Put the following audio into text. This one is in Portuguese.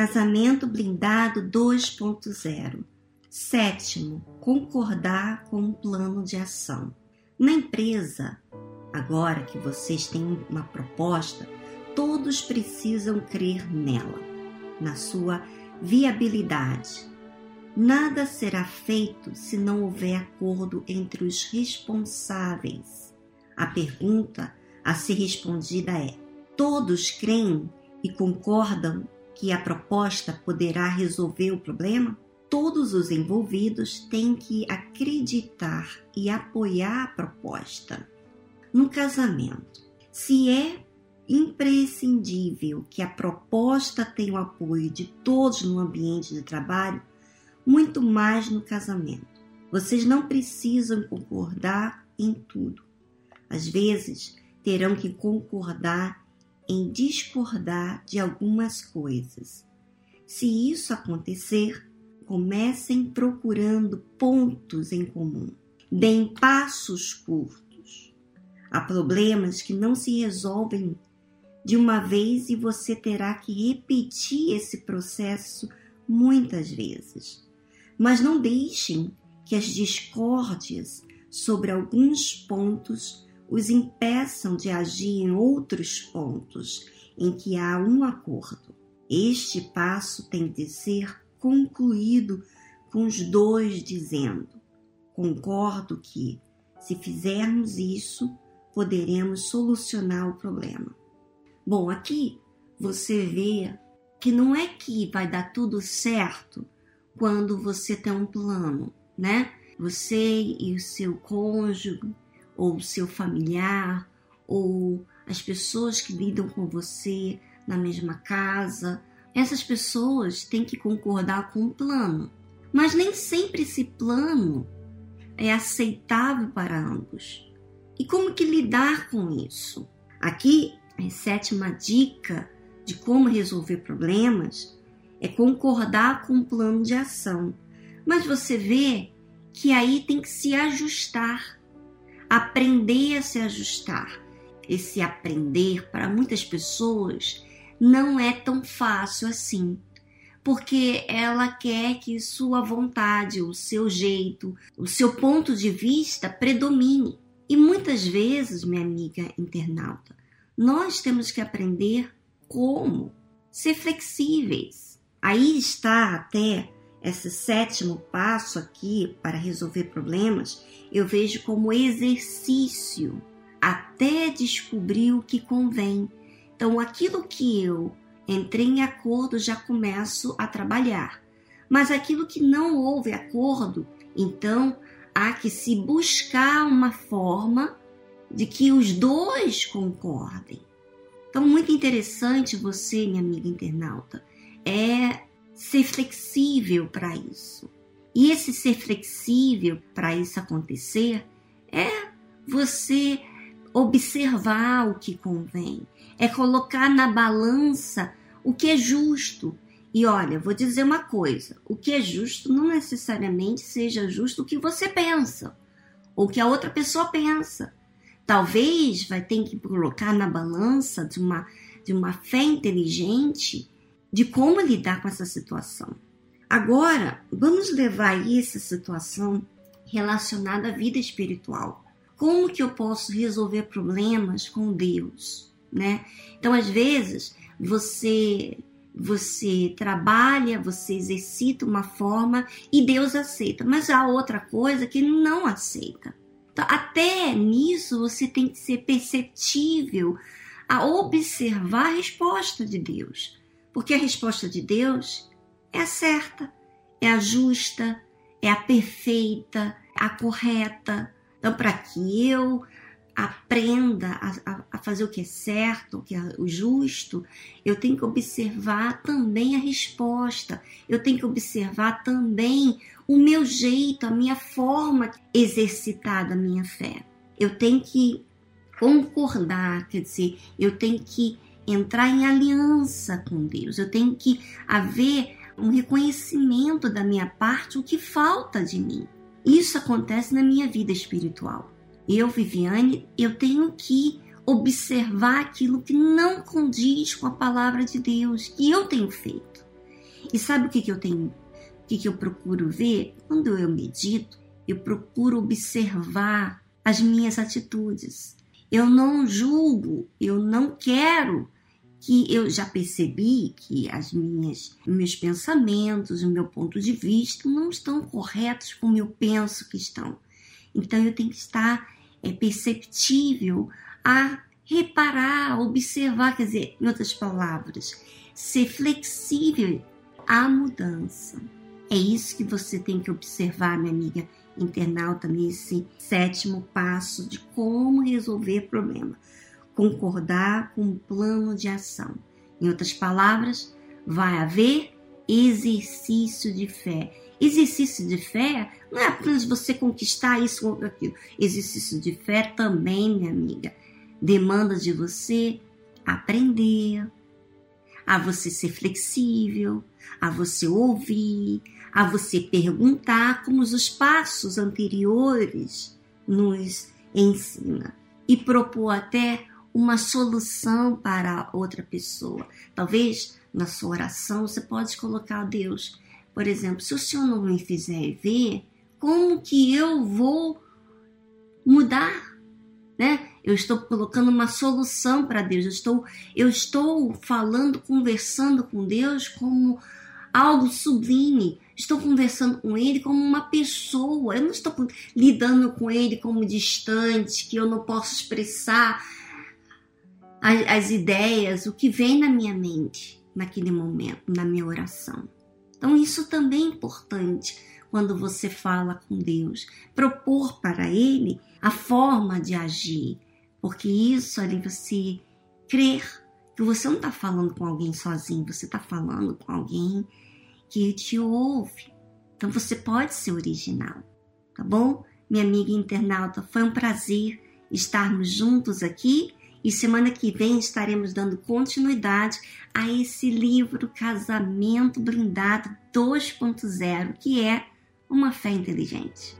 Casamento blindado 2.0. Sétimo, concordar com um plano de ação. Na empresa, agora que vocês têm uma proposta, todos precisam crer nela, na sua viabilidade. Nada será feito se não houver acordo entre os responsáveis. A pergunta a ser respondida é: todos creem e concordam que a proposta poderá resolver o problema? Todos os envolvidos têm que acreditar e apoiar a proposta. No casamento, se é imprescindível que a proposta tenha o apoio de todos no ambiente de trabalho, muito mais no casamento. Vocês não precisam concordar em tudo. Às vezes, terão que concordar em discordar de algumas coisas. Se isso acontecer, comecem procurando pontos em comum. Deem passos curtos. Há problemas que não se resolvem de uma vez e você terá que repetir esse processo muitas vezes. Mas não deixem que as discórdias sobre alguns pontos os impeçam de agir em outros pontos em que há um acordo. Este passo tem de ser concluído com os dois dizendo: Concordo que, se fizermos isso, poderemos solucionar o problema. Bom, aqui você vê que não é que vai dar tudo certo quando você tem um plano, né? Você e o seu cônjuge ou seu familiar, ou as pessoas que lidam com você na mesma casa. Essas pessoas têm que concordar com o plano, mas nem sempre esse plano é aceitável para ambos. E como que lidar com isso? Aqui, a sétima dica de como resolver problemas é concordar com o plano de ação. Mas você vê que aí tem que se ajustar aprender a se ajustar. Esse aprender, para muitas pessoas, não é tão fácil assim, porque ela quer que sua vontade, o seu jeito, o seu ponto de vista predomine. E muitas vezes, minha amiga internauta, nós temos que aprender como ser flexíveis. Aí está até esse sétimo passo aqui para resolver problemas, eu vejo como exercício até descobrir o que convém. Então, aquilo que eu entrei em acordo já começo a trabalhar. Mas aquilo que não houve acordo, então há que se buscar uma forma de que os dois concordem. Então, muito interessante você, minha amiga internauta, é ser flexível para isso. E esse ser flexível para isso acontecer é você observar o que convém, é colocar na balança o que é justo. E olha, vou dizer uma coisa: o que é justo não necessariamente seja justo o que você pensa ou que a outra pessoa pensa. Talvez vai ter que colocar na balança de uma, de uma fé inteligente de como lidar com essa situação. Agora, vamos levar aí essa situação relacionada à vida espiritual. Como que eu posso resolver problemas com Deus, né? Então, às vezes, você você trabalha, você exercita uma forma e Deus aceita, mas há outra coisa que não aceita. Então, até nisso você tem que ser perceptível a observar a resposta de Deus. Porque a resposta de Deus é a certa, é a justa, é a perfeita, a correta. Então, para que eu aprenda a, a, fazer o que é certo, o que é o justo, eu tenho que observar também a resposta, eu tenho que observar também o meu jeito, a minha forma exercitada a minha fé. Eu tenho que concordar, quer dizer, eu tenho que entrar em aliança com Deus. Eu tenho que haver um reconhecimento da minha parte o que falta de mim. Isso acontece na minha vida espiritual. Eu, Viviane, eu tenho que observar aquilo que não condiz com a palavra de Deus que eu tenho feito. E sabe o que, que eu tenho? O que, que eu procuro ver? Quando eu medito, eu procuro observar as minhas atitudes. Eu não julgo, eu não quero que eu já percebi que as minhas meus pensamentos, o meu ponto de vista não estão corretos como eu penso que estão. Então eu tenho que estar é, perceptível a reparar, observar, quer dizer, em outras palavras, ser flexível à mudança. É isso que você tem que observar, minha amiga internauta, nesse sétimo passo de como resolver problema concordar com um plano de ação. Em outras palavras, vai haver exercício de fé. Exercício de fé não é apenas você conquistar isso ou aquilo. Exercício de fé também, minha amiga, demanda de você aprender, a você ser flexível, a você ouvir, a você perguntar, como os passos anteriores nos ensina, e propor até uma solução para outra pessoa. Talvez na sua oração você pode colocar a Deus, por exemplo, se o Senhor não me fizer ver, como que eu vou mudar? Né? Eu estou colocando uma solução para Deus. Eu estou, eu estou falando, conversando com Deus como algo sublime. Estou conversando com Ele como uma pessoa. Eu não estou lidando com Ele como distante, que eu não posso expressar as, as ideias, o que vem na minha mente naquele momento, na minha oração. Então, isso também é importante quando você fala com Deus. Propor para Ele a forma de agir, porque isso ali você crer que você não está falando com alguém sozinho, você está falando com alguém que te ouve. Então você pode ser original, tá bom? Minha amiga internauta, foi um prazer estarmos juntos aqui e semana que vem estaremos dando continuidade a esse livro Casamento Blindado 2.0, que é uma fé inteligente.